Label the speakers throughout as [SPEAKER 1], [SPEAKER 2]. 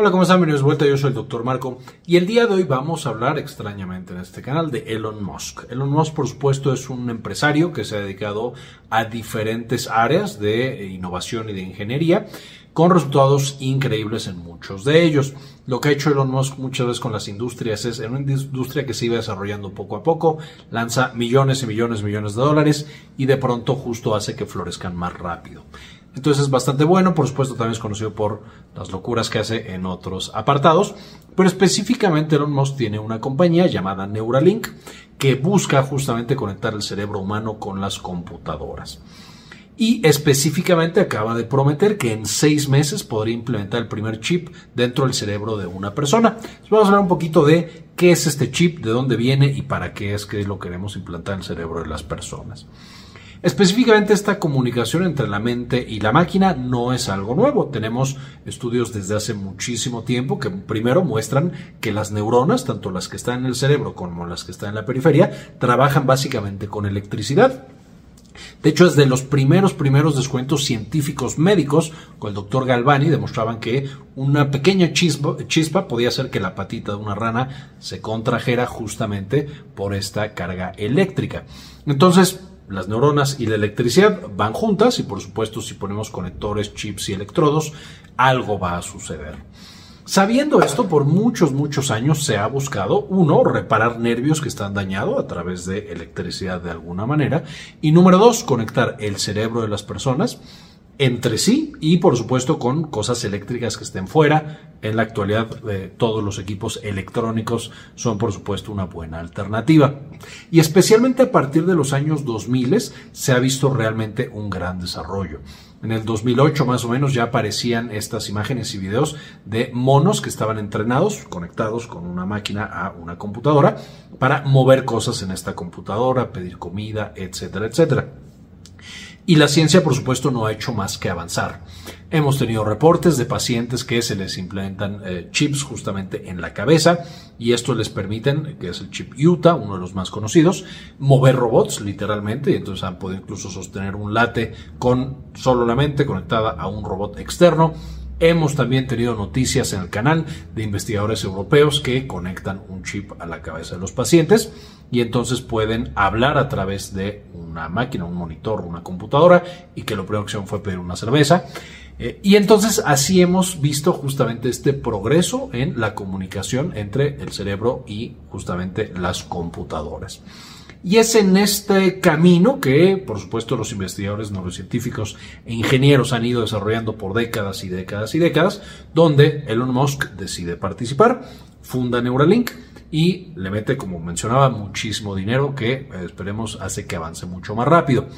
[SPEAKER 1] Hola, ¿cómo están? Bienvenidos de vuelta, yo soy el Dr. Marco y el día de hoy vamos a hablar extrañamente en este canal de Elon Musk. Elon Musk, por supuesto, es un empresario que se ha dedicado a diferentes áreas de innovación y de ingeniería con resultados increíbles en muchos de ellos. Lo que ha hecho Elon Musk muchas veces con las industrias es en una industria que se iba desarrollando poco a poco, lanza millones y millones y millones de dólares y de pronto justo hace que florezcan más rápido. Entonces es bastante bueno, por supuesto también es conocido por las locuras que hace en otros apartados, pero específicamente Elon Musk tiene una compañía llamada Neuralink que busca justamente conectar el cerebro humano con las computadoras. Y específicamente acaba de prometer que en seis meses podría implementar el primer chip dentro del cerebro de una persona. vamos a hablar un poquito de qué es este chip, de dónde viene y para qué es que lo queremos implantar en el cerebro de las personas. Específicamente esta comunicación entre la mente y la máquina no es algo nuevo. Tenemos estudios desde hace muchísimo tiempo que primero muestran que las neuronas, tanto las que están en el cerebro como las que están en la periferia, trabajan básicamente con electricidad. De hecho, desde los primeros, primeros descuentos científicos médicos, con el doctor Galvani, demostraban que una pequeña chispa, chispa, podía hacer que la patita de una rana se contrajera justamente por esta carga eléctrica. Entonces, las neuronas y la electricidad van juntas y por supuesto si ponemos conectores, chips y electrodos, algo va a suceder. Sabiendo esto, por muchos, muchos años se ha buscado, uno, reparar nervios que están dañados a través de electricidad de alguna manera, y número dos, conectar el cerebro de las personas entre sí y por supuesto con cosas eléctricas que estén fuera. En la actualidad eh, todos los equipos electrónicos son por supuesto una buena alternativa. Y especialmente a partir de los años 2000 se ha visto realmente un gran desarrollo. En el 2008 más o menos ya aparecían estas imágenes y videos de monos que estaban entrenados, conectados con una máquina a una computadora, para mover cosas en esta computadora, pedir comida, etcétera, etcétera. Y la ciencia, por supuesto, no ha hecho más que avanzar. Hemos tenido reportes de pacientes que se les implementan eh, chips justamente en la cabeza y esto les permiten, que es el chip Utah, uno de los más conocidos, mover robots literalmente y entonces han podido incluso sostener un late con solo la mente conectada a un robot externo Hemos también tenido noticias en el canal de investigadores europeos que conectan un chip a la cabeza de los pacientes y entonces pueden hablar a través de una máquina, un monitor, una computadora y que lo primero que hicieron fue pedir una cerveza. Eh, y entonces así hemos visto justamente este progreso en la comunicación entre el cerebro y justamente las computadoras. Y es en este camino que, por supuesto, los investigadores neurocientíficos e ingenieros han ido desarrollando por décadas y décadas y décadas, donde Elon Musk decide participar, funda Neuralink y le mete, como mencionaba, muchísimo dinero que eh, esperemos hace que avance mucho más rápido.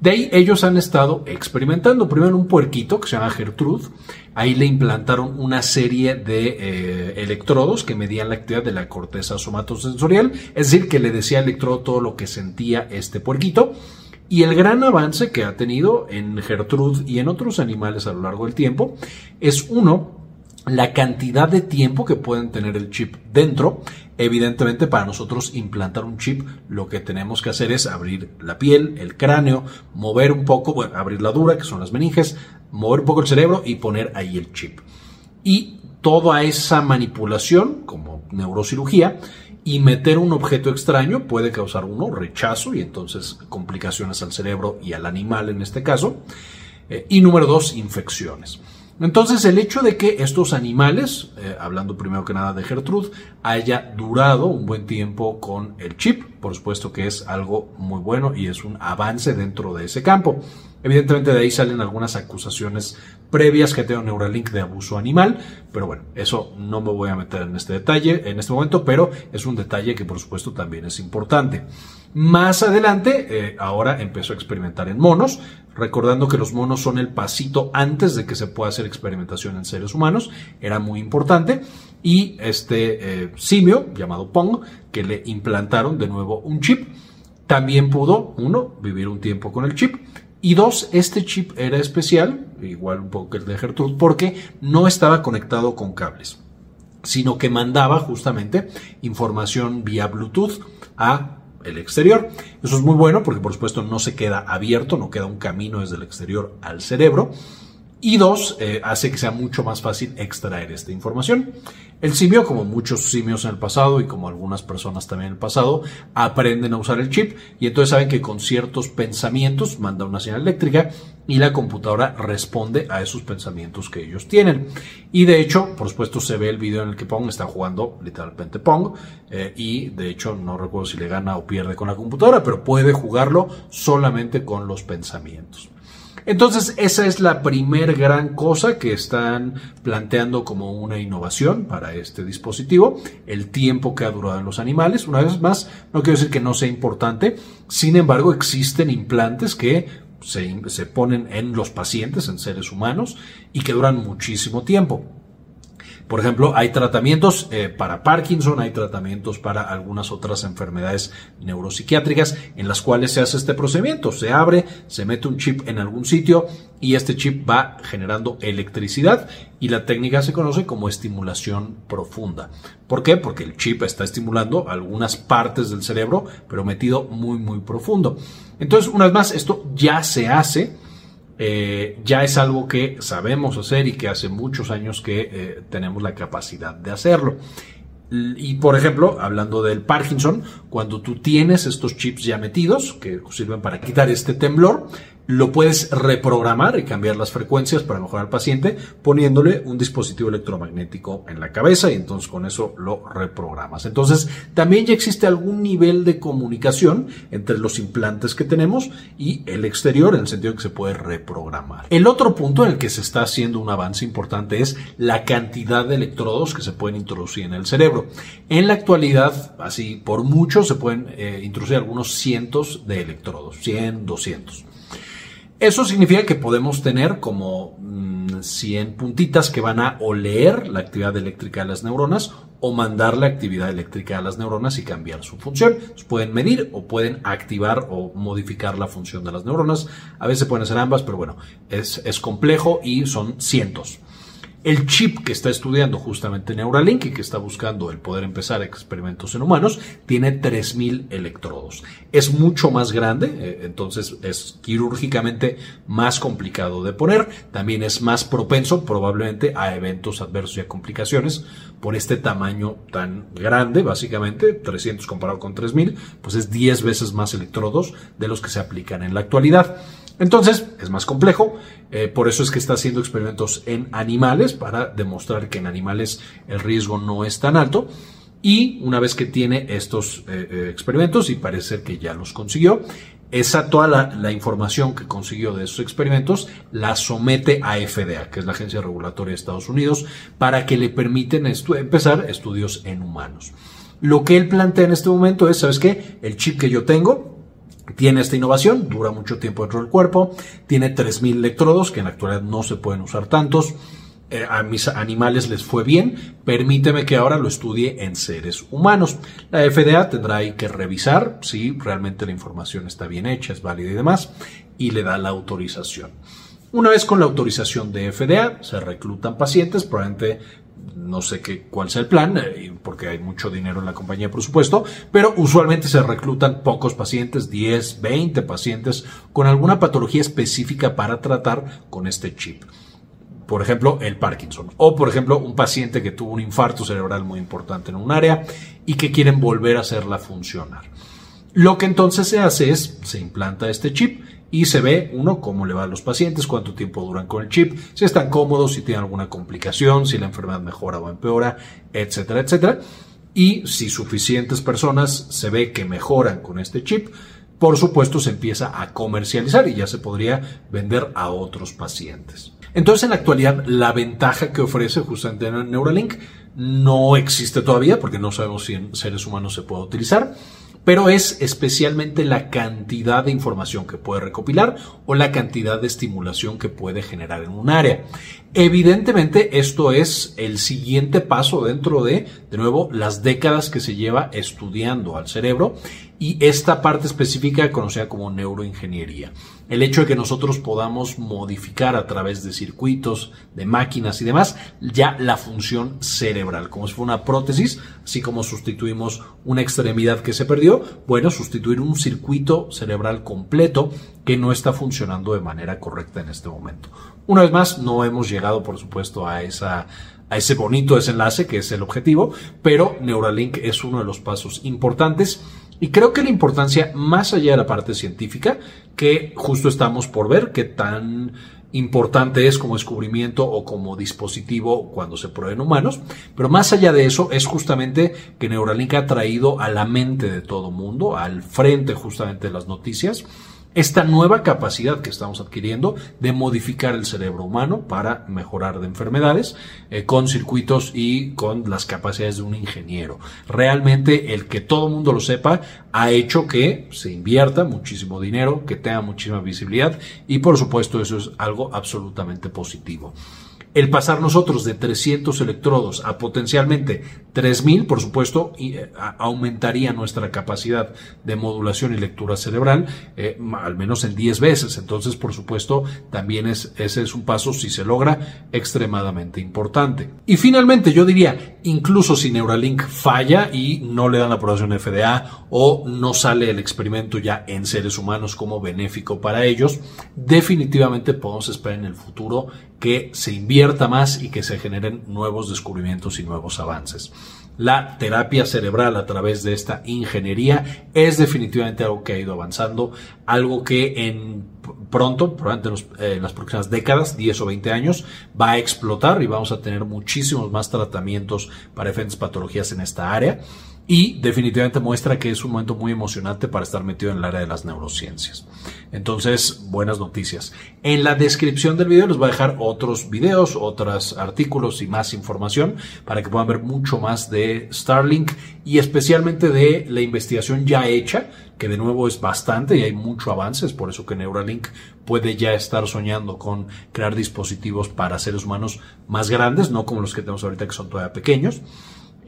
[SPEAKER 1] De ahí ellos han estado experimentando. Primero un puerquito que se llama Gertrude. Ahí le implantaron una serie de eh, electrodos que medían la actividad de la corteza somatosensorial. Es decir, que le decía al electrodo todo lo que sentía este puerquito. Y el gran avance que ha tenido en Gertrude y en otros animales a lo largo del tiempo es uno, la cantidad de tiempo que pueden tener el chip dentro. Evidentemente, para nosotros implantar un chip, lo que tenemos que hacer es abrir la piel, el cráneo, mover un poco, bueno, abrir la dura, que son las meninges, mover un poco el cerebro y poner ahí el chip. Y toda esa manipulación, como neurocirugía, y meter un objeto extraño puede causar uno rechazo y entonces complicaciones al cerebro y al animal en este caso. Eh, y número dos, infecciones. Entonces el hecho de que estos animales, eh, hablando primero que nada de Gertrude, haya durado un buen tiempo con el chip, por supuesto que es algo muy bueno y es un avance dentro de ese campo. Evidentemente de ahí salen algunas acusaciones previas que tengo Neuralink de abuso animal, pero bueno, eso no me voy a meter en este detalle en este momento, pero es un detalle que por supuesto también es importante. Más adelante, eh, ahora empezó a experimentar en monos, recordando que los monos son el pasito antes de que se pueda hacer experimentación en seres humanos, era muy importante, y este eh, simio llamado Pong, que le implantaron de nuevo un chip, también pudo, uno, vivir un tiempo con el chip, y dos, este chip era especial, igual un poco que el de Gertrude, porque no estaba conectado con cables, sino que mandaba justamente información vía Bluetooth a el exterior. Eso es muy bueno porque por supuesto no se queda abierto, no queda un camino desde el exterior al cerebro. Y dos, eh, hace que sea mucho más fácil extraer esta información. El simio, como muchos simios en el pasado y como algunas personas también en el pasado, aprenden a usar el chip y entonces saben que con ciertos pensamientos manda una señal eléctrica y la computadora responde a esos pensamientos que ellos tienen. Y de hecho, por supuesto, se ve el video en el que Pong está jugando literalmente Pong eh, y de hecho no recuerdo si le gana o pierde con la computadora, pero puede jugarlo solamente con los pensamientos. Entonces, esa es la primer gran cosa que están planteando como una innovación para este dispositivo, el tiempo que ha durado en los animales. Una vez más, no quiero decir que no sea importante, sin embargo, existen implantes que se, se ponen en los pacientes, en seres humanos, y que duran muchísimo tiempo. Por ejemplo, hay tratamientos eh, para Parkinson, hay tratamientos para algunas otras enfermedades neuropsiquiátricas en las cuales se hace este procedimiento. Se abre, se mete un chip en algún sitio y este chip va generando electricidad y la técnica se conoce como estimulación profunda. ¿Por qué? Porque el chip está estimulando algunas partes del cerebro, pero metido muy, muy profundo. Entonces, una vez más, esto ya se hace eh, ya es algo que sabemos hacer y que hace muchos años que eh, tenemos la capacidad de hacerlo. Y por ejemplo, hablando del Parkinson, cuando tú tienes estos chips ya metidos, que sirven para quitar este temblor, lo puedes reprogramar y cambiar las frecuencias para mejorar al paciente poniéndole un dispositivo electromagnético en la cabeza y entonces con eso lo reprogramas. Entonces también ya existe algún nivel de comunicación entre los implantes que tenemos y el exterior en el sentido que se puede reprogramar. El otro punto en el que se está haciendo un avance importante es la cantidad de electrodos que se pueden introducir en el cerebro. En la actualidad, así por mucho, se pueden eh, introducir algunos cientos de electrodos, 100, 200. Eso significa que podemos tener como 100 mm, puntitas que van a o leer la actividad eléctrica de las neuronas o mandar la actividad eléctrica a las neuronas y cambiar su función. pueden medir o pueden activar o modificar la función de las neuronas. A veces pueden ser ambas, pero bueno, es, es complejo y son cientos. El chip que está estudiando justamente Neuralink y que está buscando el poder empezar experimentos en humanos tiene 3.000 electrodos. Es mucho más grande, eh, entonces es quirúrgicamente más complicado de poner. También es más propenso probablemente a eventos adversos y a complicaciones por este tamaño tan grande, básicamente 300 comparado con 3.000, pues es 10 veces más electrodos de los que se aplican en la actualidad. Entonces, es más complejo, eh, por eso es que está haciendo experimentos en animales para demostrar que en animales el riesgo no es tan alto. Y una vez que tiene estos eh, eh, experimentos, y parece que ya los consiguió, esa toda la, información que consiguió de esos experimentos la somete a FDA, que es la agencia regulatoria de Estados Unidos, para que le permiten empezar estudios en humanos. Lo que él plantea en este momento es, ¿sabes qué? El chip que yo tengo, tiene esta innovación, dura mucho tiempo dentro del cuerpo, tiene 3.000 electrodos, que en la actualidad no se pueden usar tantos. Eh, a mis animales les fue bien, permíteme que ahora lo estudie en seres humanos. La FDA tendrá ahí que revisar si realmente la información está bien hecha, es válida y demás, y le da la autorización. Una vez con la autorización de FDA, se reclutan pacientes, probablemente no sé qué, cuál sea el plan, eh, porque hay mucho dinero en la compañía, por supuesto, pero usualmente se reclutan pocos pacientes, 10, 20 pacientes con alguna patología específica para tratar con este chip. Por ejemplo, el Parkinson. O, por ejemplo, un paciente que tuvo un infarto cerebral muy importante en un área y que quieren volver a hacerla funcionar. Lo que entonces se hace es, se implanta este chip y se ve, uno, cómo le va a los pacientes, cuánto tiempo duran con el chip, si están cómodos, si tienen alguna complicación, si la enfermedad mejora o empeora, etcétera, etcétera. Y si suficientes personas se ve que mejoran con este chip, por supuesto se empieza a comercializar y ya se podría vender a otros pacientes. Entonces, en la actualidad, la ventaja que ofrece justamente Neuralink no existe todavía porque no sabemos si en seres humanos se puede utilizar pero es especialmente la cantidad de información que puede recopilar o la cantidad de estimulación que puede generar en un área. Evidentemente esto es el siguiente paso dentro de, de nuevo, las décadas que se lleva estudiando al cerebro y esta parte específica conocida como neuroingeniería. El hecho de que nosotros podamos modificar a través de circuitos, de máquinas y demás, ya la función cerebral, como si fuera una prótesis, así como sustituimos una extremidad que se perdió, bueno, sustituir un circuito cerebral completo que no está funcionando de manera correcta en este momento. Una vez más, no hemos llegado, por supuesto, a esa a ese bonito desenlace que es el objetivo, pero Neuralink es uno de los pasos importantes y creo que la importancia, más allá de la parte científica, que justo estamos por ver qué tan importante es como descubrimiento o como dispositivo cuando se prueben humanos, pero más allá de eso es justamente que Neuralink ha traído a la mente de todo mundo, al frente justamente de las noticias, esta nueva capacidad que estamos adquiriendo de modificar el cerebro humano para mejorar de enfermedades eh, con circuitos y con las capacidades de un ingeniero. Realmente el que todo el mundo lo sepa ha hecho que se invierta muchísimo dinero, que tenga muchísima visibilidad y por supuesto eso es algo absolutamente positivo. El pasar nosotros de 300 electrodos a potencialmente 3000, por supuesto, eh, aumentaría nuestra capacidad de modulación y lectura cerebral, eh, al menos en 10 veces. Entonces, por supuesto, también es, ese es un paso, si se logra, extremadamente importante. Y finalmente, yo diría, incluso si Neuralink falla y no le dan la aprobación FDA o no sale el experimento ya en seres humanos como benéfico para ellos, definitivamente podemos esperar en el futuro que se invierta más y que se generen nuevos descubrimientos y nuevos avances. La terapia cerebral a través de esta ingeniería es definitivamente algo que ha ido avanzando, algo que en pronto, probablemente en, las próximas décadas, 10 o 20 años, va a explotar y vamos a tener muchísimos más tratamientos para diferentes patologías en esta área y definitivamente muestra que es un momento muy emocionante para estar metido en el área de las neurociencias. Entonces, buenas noticias. En la descripción del video les voy a dejar otros videos, otros artículos y más información para que puedan ver mucho más de Starlink y especialmente de la investigación ya hecha, que de nuevo es bastante y hay mucho avance, es por eso que Neuralink puede ya estar soñando con crear dispositivos para seres humanos más grandes, no como los que tenemos ahorita que son todavía pequeños.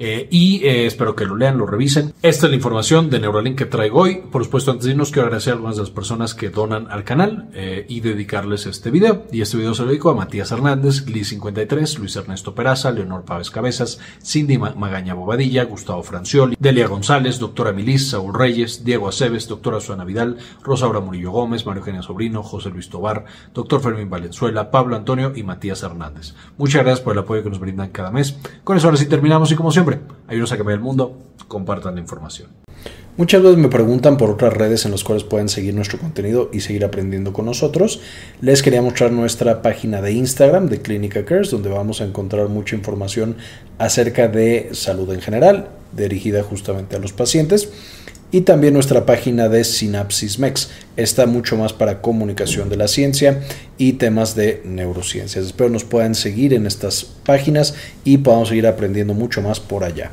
[SPEAKER 1] Eh, y eh, espero que lo lean, lo revisen. Esta es la información de Neuralink que traigo hoy. Por supuesto, antes de irnos, quiero agradecer a algunas de las personas que donan al canal eh, y dedicarles este video. Y este video se lo dedico a Matías Hernández, Gli53, Luis Ernesto Peraza, Leonor Pávez Cabezas, Cindy Magaña Bobadilla, Gustavo Francioli, Delia González, doctora Milis, Saúl Reyes, Diego Aceves, doctora Suana Vidal, Rosaura Murillo Gómez, Mario Eugenia Sobrino, José Luis Tobar, doctor Fermín Valenzuela, Pablo Antonio y Matías Hernández. Muchas gracias por el apoyo que nos brindan cada mes. Con eso ahora sí terminamos y como siempre, ayúdenos a cambiar el mundo, compartan la información.
[SPEAKER 2] Muchas veces me preguntan por otras redes en las cuales pueden seguir nuestro contenido y seguir aprendiendo con nosotros. Les quería mostrar nuestra página de Instagram de Clínica Cares, donde vamos a encontrar mucha información acerca de salud en general, dirigida justamente a los pacientes. Y también nuestra página de Synapsis Mex. Está mucho más para comunicación de la ciencia y temas de neurociencias. Espero nos puedan seguir en estas páginas y podamos seguir aprendiendo mucho más por allá.